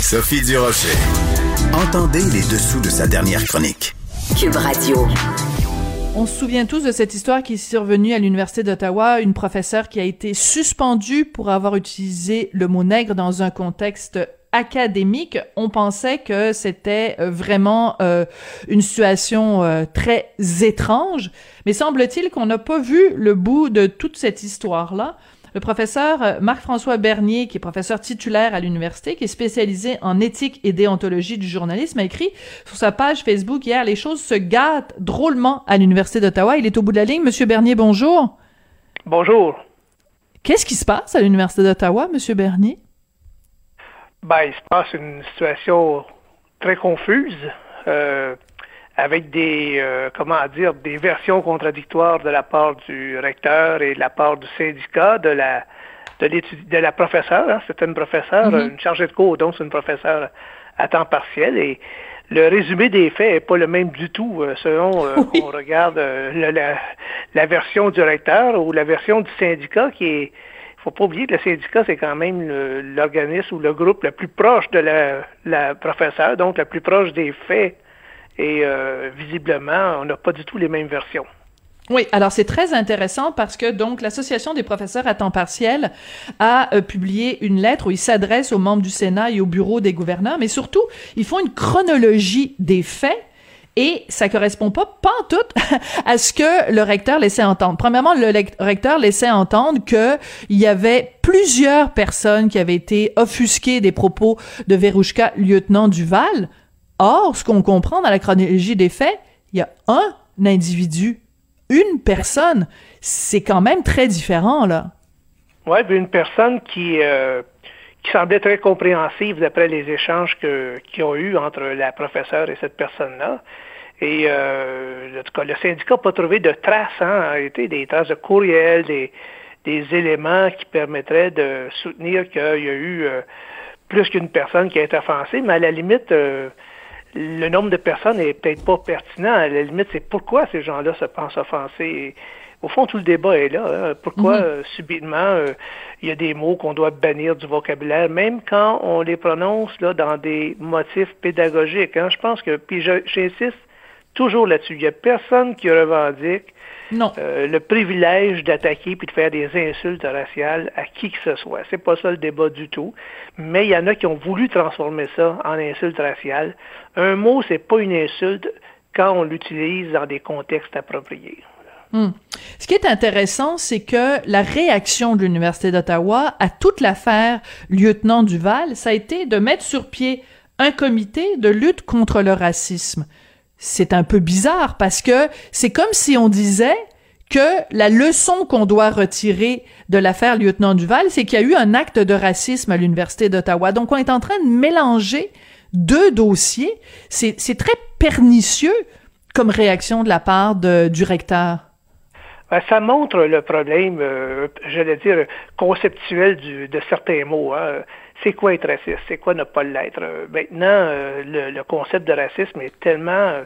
Sophie Durocher. Entendez les dessous de sa dernière chronique. Cube Radio. On se souvient tous de cette histoire qui est survenue à l'Université d'Ottawa, une professeure qui a été suspendue pour avoir utilisé le mot nègre dans un contexte académique, on pensait que c'était euh, vraiment euh, une situation euh, très étrange, mais semble-t-il qu'on n'a pas vu le bout de toute cette histoire-là. Le professeur euh, Marc-François Bernier, qui est professeur titulaire à l'université, qui est spécialisé en éthique et déontologie du journalisme, a écrit sur sa page Facebook hier Les choses se gâtent drôlement à l'Université d'Ottawa. Il est au bout de la ligne. Monsieur Bernier, bonjour. Bonjour. Qu'est-ce qui se passe à l'Université d'Ottawa, Monsieur Bernier? Ben, il se passe une situation très confuse. Euh, avec des, euh, comment dire, des versions contradictoires de la part du recteur et de la part du syndicat, de la, de, de la professeure. Hein, c'est une professeure, mm-hmm. une chargée de cours, donc c'est une professeure à temps partiel. Et le résumé des faits n'est pas le même du tout euh, selon euh, qu'on regarde la, la, version du recteur ou la version du syndicat qui est faut pas oublier que le syndicat, c'est quand même l'organisme ou le groupe le plus proche de la, la professeure, donc le plus proche des faits et euh, visiblement, on n'a pas du tout les mêmes versions. Oui, alors c'est très intéressant parce que donc l'association des professeurs à temps partiel a euh, publié une lettre où ils s'adressent aux membres du Sénat et au bureau des gouverneurs, mais surtout ils font une chronologie des faits et ça correspond pas pas tout à ce que le recteur laissait entendre. Premièrement, le recteur laissait entendre que il y avait plusieurs personnes qui avaient été offusquées des propos de Verouchka, lieutenant Duval. Or, ce qu'on comprend dans la chronologie des faits, il y a un individu, une personne. C'est quand même très différent, là. Oui, une personne qui, euh, qui semblait très compréhensive d'après les échanges qu'ils ont eus entre la professeure et cette personne-là. Et euh, en tout cas, le syndicat n'a pas trouvé de traces, hein, en des traces de courriel, des, des éléments qui permettraient de soutenir qu'il y a eu euh, plus qu'une personne qui a été offensée, mais à la limite, le nombre de personnes n'est peut-être pas pertinent. À la limite, c'est pourquoi ces gens-là se pensent offensés? au fond, tout le débat est là. Hein. Pourquoi, mhm. euh, subitement, euh, il y a des mots qu'on doit bannir du vocabulaire, même quand on les prononce là, dans des motifs pédagogiques. Hein? Je pense que, puis j'insiste toujours là-dessus, il n'y a personne qui revendique non. Euh, le privilège d'attaquer puis de faire des insultes raciales à qui que ce soit. C'est pas ça le débat du tout. Mais il y en a qui ont voulu transformer ça en insulte raciale. Un mot, c'est pas une insulte quand on l'utilise dans des contextes appropriés. Hmm. Ce qui est intéressant, c'est que la réaction de l'Université d'Ottawa à toute l'affaire lieutenant Duval, ça a été de mettre sur pied un comité de lutte contre le racisme c'est un peu bizarre parce que c'est comme si on disait que la leçon qu'on doit retirer de l'affaire lieutenant Duval, c'est qu'il y a eu un acte de racisme à l'Université d'Ottawa. Donc, on est en train de mélanger deux dossiers. C'est très pernicieux comme réaction de la part du recteur. Ben, ça montre le problème, euh, j'allais dire, conceptuel de certains mots. Hein c'est quoi être raciste, c'est quoi ne pas l'être? Euh, maintenant, euh, le, concept de racisme est tellement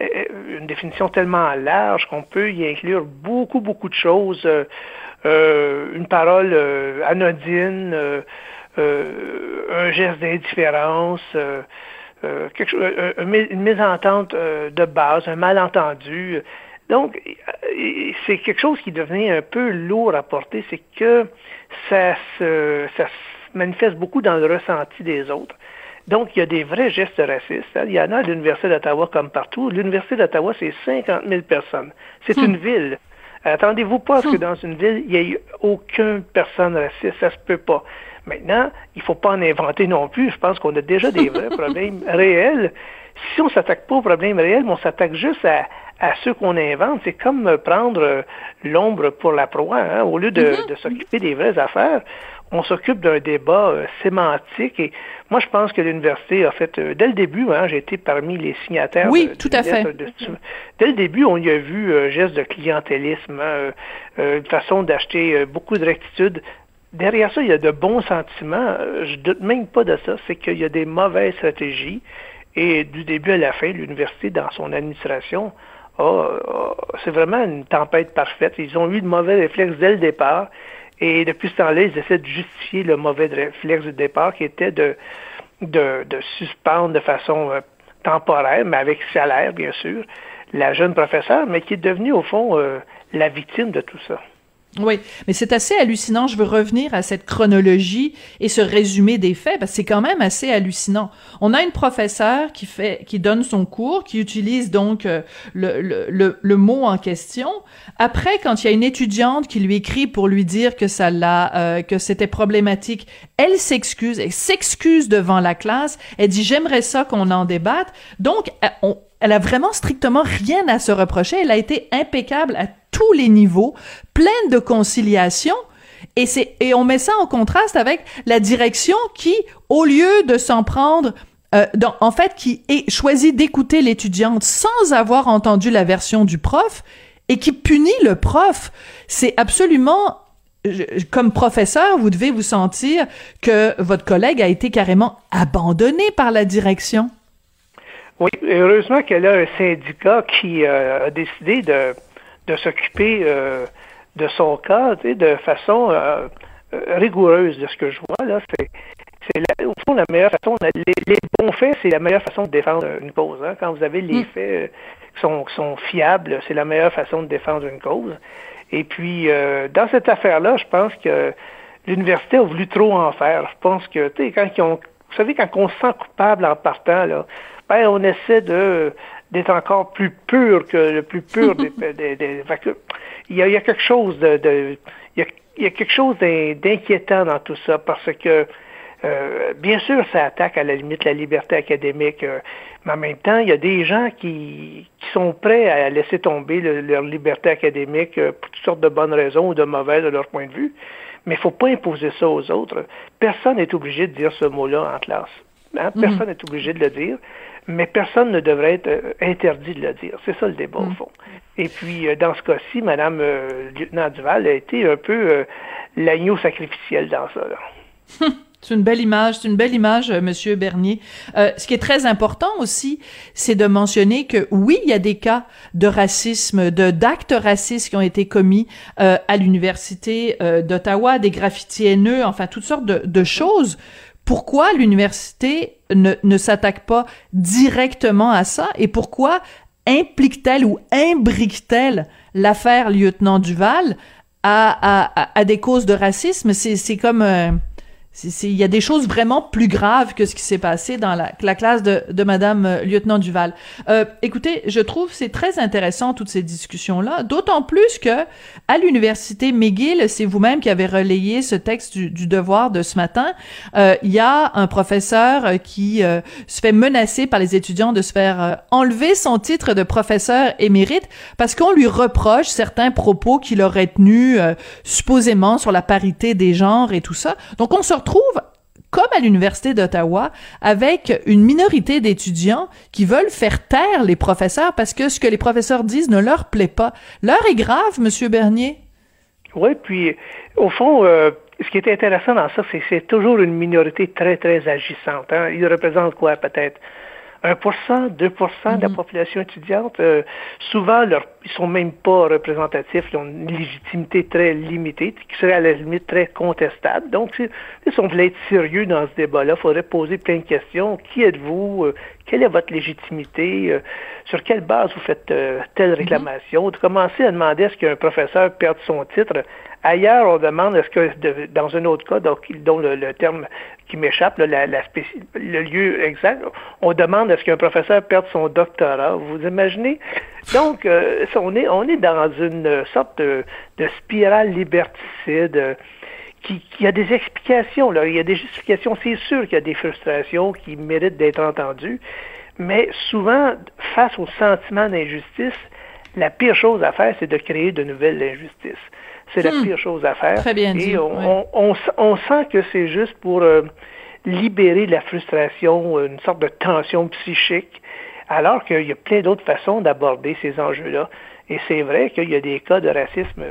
euh, une définition tellement large qu'on peut y inclure beaucoup, beaucoup de choses. une parole anodine, un geste d'indifférence, une mésentente de base, un malentendu. Donc, c'est quelque chose qui devenait un peu lourd à porter, c'est que ça se, ça manifeste beaucoup dans le ressenti des autres. Donc, il y a des vrais gestes racistes. Hein. Il y en a à l'Université d'Ottawa comme partout. L'Université d'Ottawa, c'est 50 000 personnes. C'est hmm. une ville. Attendez-vous pas à ce que hmm. dans une ville, il n'y ait aucune personne raciste. Ça se peut pas. Maintenant, il ne faut pas en inventer non plus. Je pense qu'on a déjà des vrais problèmes réels. Si on ne s'attaque pas aux problèmes réels, mais on s'attaque juste à, à ceux qu'on invente. C'est comme prendre l'ombre pour la proie. Hein. Au lieu de, mm-hmm. de s'occuper des vraies affaires, on s'occupe d'un débat euh, sémantique et moi je pense que l'université a fait euh, dès le début, hein, j'ai été parmi les signataires. Oui, tout à fait. dès le début, on y a vu un geste de clientélisme, hein, une façon d'acheter beaucoup de rectitude. Derrière ça, il y a de bons sentiments. Je doute même pas de ça. C'est qu'il y a des mauvaises stratégies. Et du début à la fin, l'université, dans son administration, c'est vraiment une tempête parfaite. Ils ont eu de mauvais réflexes dès le départ. Et depuis ce temps-là, ils essaient de justifier le mauvais réflexe du départ qui était de, suspendre de façon euh, temporaire, mais avec salaire, bien sûr, la jeune professeure, mais qui est devenue, au fond, euh, la victime de tout ça. Oui, mais c'est assez hallucinant. Je veux revenir à cette chronologie et ce résumé des faits parce c'est quand même assez hallucinant. On a une professeure qui fait, qui donne son cours, qui utilise donc euh, le, le, le, mot en question. Après, quand il y a une étudiante qui lui écrit pour lui dire que ça l'a, euh, que c'était problématique, elle s'excuse, elle s'excuse devant la classe. Elle dit j'aimerais ça qu'on en débatte. Donc, euh, on, elle a vraiment strictement rien à se reprocher. Elle a été impeccable à tous les niveaux, pleine de conciliation. Et c'est, et on met ça en contraste avec la direction qui, au lieu de s'en prendre euh, en fait, qui est choisi d'écouter l'étudiante sans avoir entendu la version du prof et qui punit le prof. C'est absolument comme professeur, vous devez vous sentir que votre collègue a été carrément abandonné par la direction. Oui, heureusement qu'elle a un syndicat qui euh, a décidé de, de s'occuper euh, de son cas de façon euh, rigoureuse de ce que je vois. là. C'est, c'est au fond la meilleure façon. Les, bons faits, c'est la meilleure façon de défendre une cause. Hein. Quand vous avez les mm. faits qui sont, qui sont fiables, c'est la meilleure façon de défendre une cause. Et puis, dans cette affaire-là, je pense que l'université a voulu trop en faire. Je pense que, tu sais, quand ils ont, vous savez, quand on se sent coupable en partant, là, ben, on essaie de d'être encore plus pur que le plus pur des, des, il, y a, il y a quelque chose de, de il, y a, il y a quelque chose d'inquiétant dans tout ça parce que euh, bien sûr, ça attaque à la limite la liberté académique, euh, mais en même temps, il y a des gens qui, qui sont prêts à laisser tomber leur liberté académique euh, pour toutes sortes de bonnes raisons ou de mauvaises de leur point de vue. Mais il ne faut pas imposer ça aux autres. Personne n'est obligé de dire ce mot-là en classe. Hein? Mm-hmm. Personne n'est obligé de le dire mais personne ne devrait être euh, interdit de le dire. C'est ça le débat, au mm. fond. Et puis, euh, dans ce cas-ci, Mme euh, lieutenant Duval a été un peu l'agneau sacrificiel dans ça. C'est une belle image, c'est une belle image, Monsieur Bernier. ce qui est très important aussi, c'est de mentionner que oui, il y a des cas de racisme, de d'actes racistes qui ont été commis à l'université d'Ottawa, des graffitis haineux, enfin toutes sortes de, de choses pourquoi l'université ne, ne s'attaque pas directement à ça et pourquoi implique-t-elle ou imbrique-t-elle l'affaire lieutenant Duval à, des causes de racisme? C'est comme... Euh, il y a des choses vraiment plus graves que ce qui s'est passé dans la, la, classe de, de Madame euh, lieutenant Duval. Euh, écoutez, je trouve c'est très intéressant toutes ces discussions là, d'autant plus que à l'université McGill, c'est vous-même qui avez relayé ce texte du, devoir de ce matin. Euh, il y a un professeur qui se fait menacer par les étudiants de se faire enlever son titre de professeur émérite parce qu'on lui reproche certains propos qu'il aurait tenus supposément sur la parité des genres et tout ça. Donc on se comme à l'Université d'Ottawa, avec une minorité d'étudiants qui veulent faire taire les professeurs parce que ce que les professeurs disent ne leur plaît pas. L'heure est grave, Monsieur Bernier. Oui, puis au fond, euh, ce qui est intéressant dans ça, c'est que c'est toujours une minorité très, très agissante. Hein. Ils représentent quoi, peut-être? 1%, 2% de la mhm. population étudiante. Euh, souvent, leur, ils sont même pas représentatifs, ils ont une légitimité très limitée, qui serait à la limite très contestable. Donc, si, si on voulait être sérieux dans ce débat-là, il faudrait poser plein de questions. Qui êtes-vous? Euh, quelle est votre légitimité? Euh, sur quelle base vous faites telle mhm. réclamation? De commencer à demander est-ce qu'un professeur perde son titre Ailleurs, on demande est-ce que dans un autre cas, donc, dont le, terme qui m'échappe, la, le lieu exact, on demande est-ce qu'un professeur perde son doctorat. Vous imaginez? Donc, euh, on, est, on est dans une sorte de, spirale liberticide. Qui, qui, a des explications, là. il y a des justifications, c'est sûr qu'il y a des frustrations qui méritent d'être entendues, mais souvent, face au sentiment d'injustice, la pire chose à faire, c'est de créer de nouvelles injustices. C'est la hmm. pire chose à faire. Très bien dit. Et on, on, sent que c'est juste pour euh, libérer la frustration, une sorte de tension psychique, alors qu'il y a plein d'autres façons d'aborder ces enjeux-là. Et c'est vrai qu'il y a des cas de racisme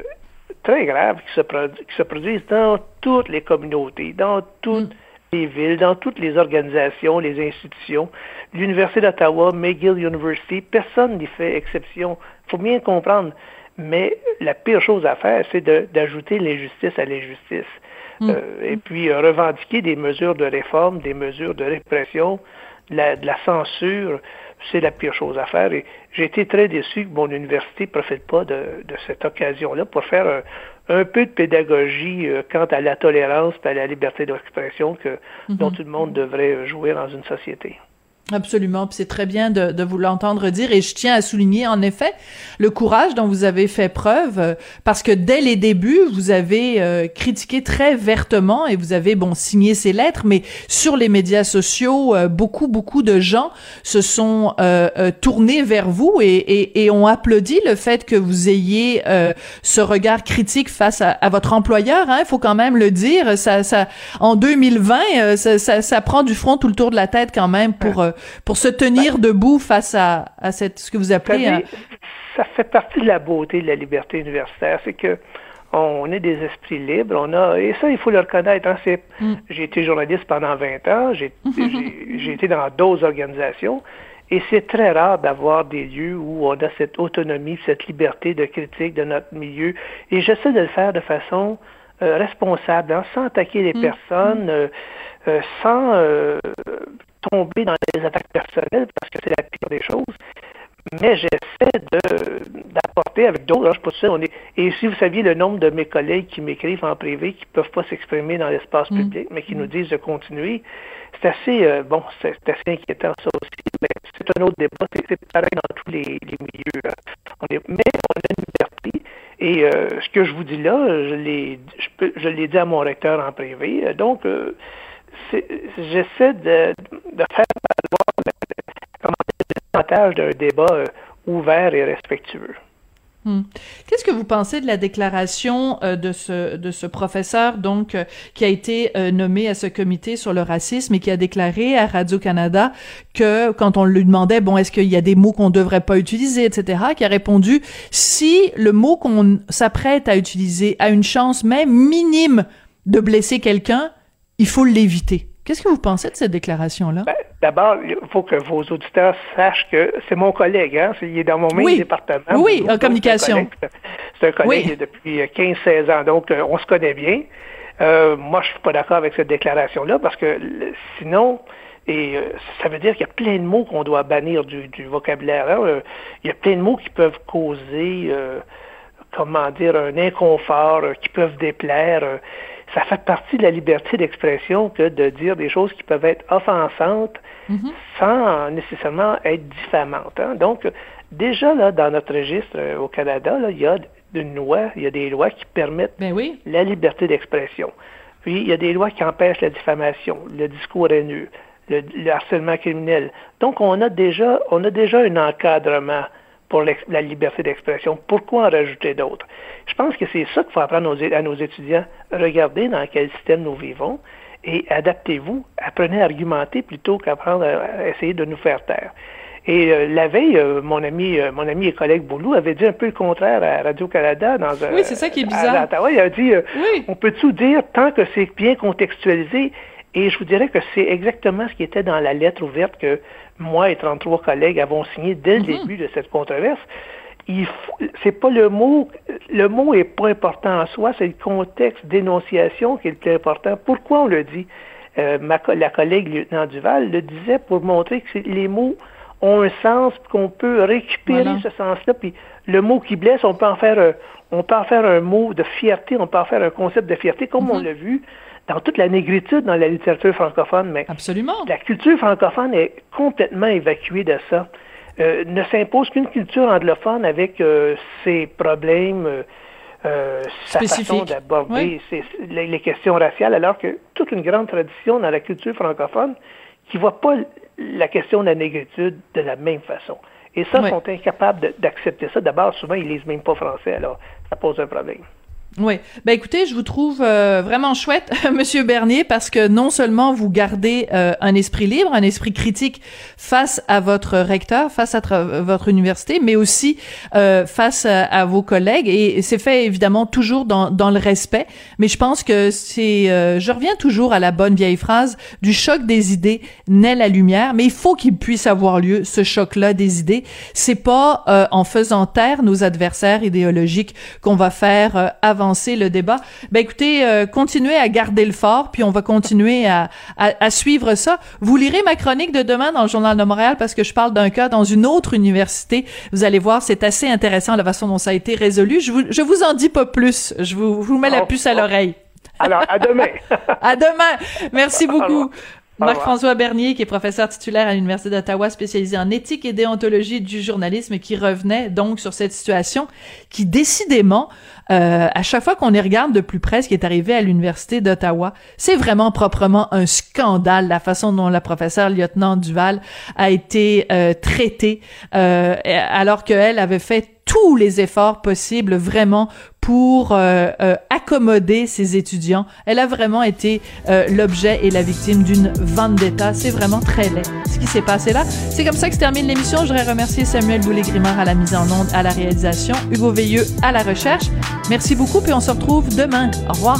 très graves qui se, qui se produisent dans toutes les communautés, dans toutes hmm. Les villes, dans toutes les organisations, les institutions. L'Université d'Ottawa, McGill University, personne n'y fait exception. Il faut bien comprendre. Mais la pire chose à faire, c'est d'ajouter l'injustice à l'injustice. Hmm. Euh, et puis euh, revendiquer des mesures de réforme, des mesures de répression, de la, censure, c'est la pire chose à faire. Et j'ai été très déçu que mon université ne profite pas de, cette occasion-là pour faire un, peu de pédagogie euh, quant à la tolérance et à la liberté d'expression dont hmm. tout le monde devrait jouer dans une société. Absolument, c'est très bien de, de vous l'entendre dire. Et je tiens à souligner en effet le courage dont vous avez fait preuve euh, parce que dès les débuts vous avez euh, critiqué très vertement et vous avez bon signé ces lettres. Mais sur les médias sociaux euh, beaucoup beaucoup de gens se sont tournés vers vous et, et, et, ont applaudi le fait que vous ayez ce regard critique face à, à votre employeur hein, il faut quand même le dire. Ça ça en 2020 ça, ça, ça prend du front tout le tour de la tête quand même pour pour se tenir ben, debout face à, à cette, ce que vous appelez... Ça fait partie de la beauté de la liberté universitaire, c'est que on est des esprits libres, on a et ça il faut le reconnaître. Hein, mm. J'ai été journaliste pendant 20 ans, j'ai été dans d'autres organisations et c'est très rare d'avoir des lieux où on a cette autonomie, cette liberté de critique de notre milieu. Et j'essaie de le faire de façon euh, responsable, hein, sans attaquer les mm. personnes, euh, euh, sans tomber dans les attaques personnelles parce que c'est la pire des choses. Mais j'essaie d'apporter avec d'autres, hein, je sais on est, et si vous saviez le nombre de mes collègues qui m'écrivent en privé, qui ne peuvent pas s'exprimer dans l'espace mm. public, mais qui nous disent de continuer, c'est assez, euh, bon, c'est assez inquiétant ça aussi, mais c'est un autre débat, c'est pareil dans tous les, milieux. On est, mais on a une liberté, et euh, ce que je vous dis là, je l'ai je, l'ai dit à mon recteur en privé, donc euh, j'essaie de, de, faire valoir d'un débat euh, ouvert et respectueux. Hmm. Qu'est-ce que vous pensez de la déclaration euh, de ce de ce professeur donc euh, qui a été nommé à ce comité sur le racisme et qui a déclaré à Radio Canada que quand on lui demandait bon est-ce qu'il y a des mots qu'on devrait pas utiliser etc qui a répondu si le mot qu'on s'apprête à utiliser a une chance même minime de blesser quelqu'un il faut l'éviter. Qu'est-ce que vous pensez de cette déclaration-là? Ben, d'abord, il faut que vos auditeurs sachent que c'est mon collègue, hein? il est dans mon même département. Oui, en communication. C'est un collègue, depuis 15-16 ans, donc euh, on se connaît bien. Euh, moi, je suis pas d'accord avec cette déclaration-là parce que sinon, et euh, ça veut dire qu'il y a plein de mots qu'on doit bannir du, vocabulaire. Hein. il y a plein de mots qui peuvent causer, comment dire, un inconfort, qui peuvent déplaire ça fait partie de la liberté d'expression que de dire des choses qui peuvent être offensantes mhm. sans nécessairement être diffamantes. Hein. Donc, déjà, là, dans notre registre euh, au Canada, là, il y a une loi, il y a des lois qui permettent ben oui. la liberté d'expression. Puis, il y a des lois qui empêchent la diffamation, le discours haineux, le, le harcèlement criminel. Donc, on a déjà, on a déjà un encadrement pour la liberté d'expression. Pourquoi en rajouter d'autres? Je pense que c'est ça qu'il faut apprendre à nos étudiants. Regardez dans quel système nous vivons et adaptez-vous. Apprenez à argumenter plutôt qu'apprendre à essayer de nous faire taire. Et euh, la veille, euh, mon ami, euh, mon ami et collègue Boulou avait dit un peu le contraire à Radio-Canada dans un. Oui, c'est ça qui est bizarre. Il a dit, on peut tout dire tant que c'est bien contextualisé. Et je vous dirais que c'est exactement ce qui était dans la lettre ouverte que moi et 33 collègues avons signé dès le mhm. début de cette controverse. C'est pas le mot, le mot est pas important en soi, c'est le contexte d'énonciation qui est le plus important. Pourquoi on le dit? Euh, ma, la collègue lieutenant Duval le disait pour montrer que les mots ont un sens, qu'on peut récupérer ce sens-là, puis le mot qui blesse, on peut en faire un, on peut en faire un mot de fierté, on peut en faire un concept de fierté, comme on mhm. l'a vu dans toute la négritude dans la littérature francophone, mais Absolument. la culture francophone est complètement évacuée de ça. Euh, ne s'impose qu'une culture anglophone avec euh, ses problèmes, euh, euh sa façon d'aborder les, questions raciales, alors que toute une grande tradition dans la culture francophone qui voit pas la question de la négritude de la même façon. Et ça, ils sont incapables d'accepter ça. D'abord, souvent, ils lisent même pas français, alors ça pose un problème. Oui. Ben écoutez, je vous trouve euh, vraiment chouette, Monsieur Bernier, parce que non seulement vous gardez euh, un esprit libre, un esprit critique face à votre recteur, face à votre université, mais aussi euh, face à, vos collègues, et c'est fait évidemment toujours dans, dans le respect. Mais je pense que c'est, je reviens toujours à la bonne vieille phrase du choc des idées naît la lumière, mais il faut qu'il puisse avoir lieu ce choc-là des idées. C'est pas en faisant taire nos adversaires idéologiques qu'on va faire avancer le débat. Ben écoutez, euh, continuez à garder le fort, puis on va continuer à, à, suivre ça. Vous lirez ma chronique de demain dans le Journal de Montréal parce que je parle d'un cas dans une autre université. Vous allez voir, c'est assez intéressant la façon dont ça a été résolu. Je vous, je vous en dis pas plus. Je vous, vous mets la oh, puce à oh. l'oreille. Alors, à demain. à demain. Merci beaucoup. Marc-François Bernier, qui est professeur titulaire à l'Université d'Ottawa, spécialisé en éthique et déontologie du journalisme, qui revenait donc sur cette situation qui, décidément, euh, à chaque fois qu'on y regarde de plus près ce qui est arrivé à l'Université d'Ottawa, c'est vraiment proprement un scandale, la façon dont la professeure lieutenant Duval a été euh, traitée, euh, alors qu'elle avait fait tous les efforts possibles vraiment pour euh, euh, accommoder ses étudiants. Elle a vraiment été euh, l'objet et la victime d'une vendetta. C'est vraiment très laid ce qui s'est passé là. C'est comme ça que se termine l'émission. Je voudrais remercier Samuel Boulay-Grimard à la mise en onde, à la réalisation, Hugo Veilleux à la recherche. Merci beaucoup, puis on se retrouve demain. Au revoir.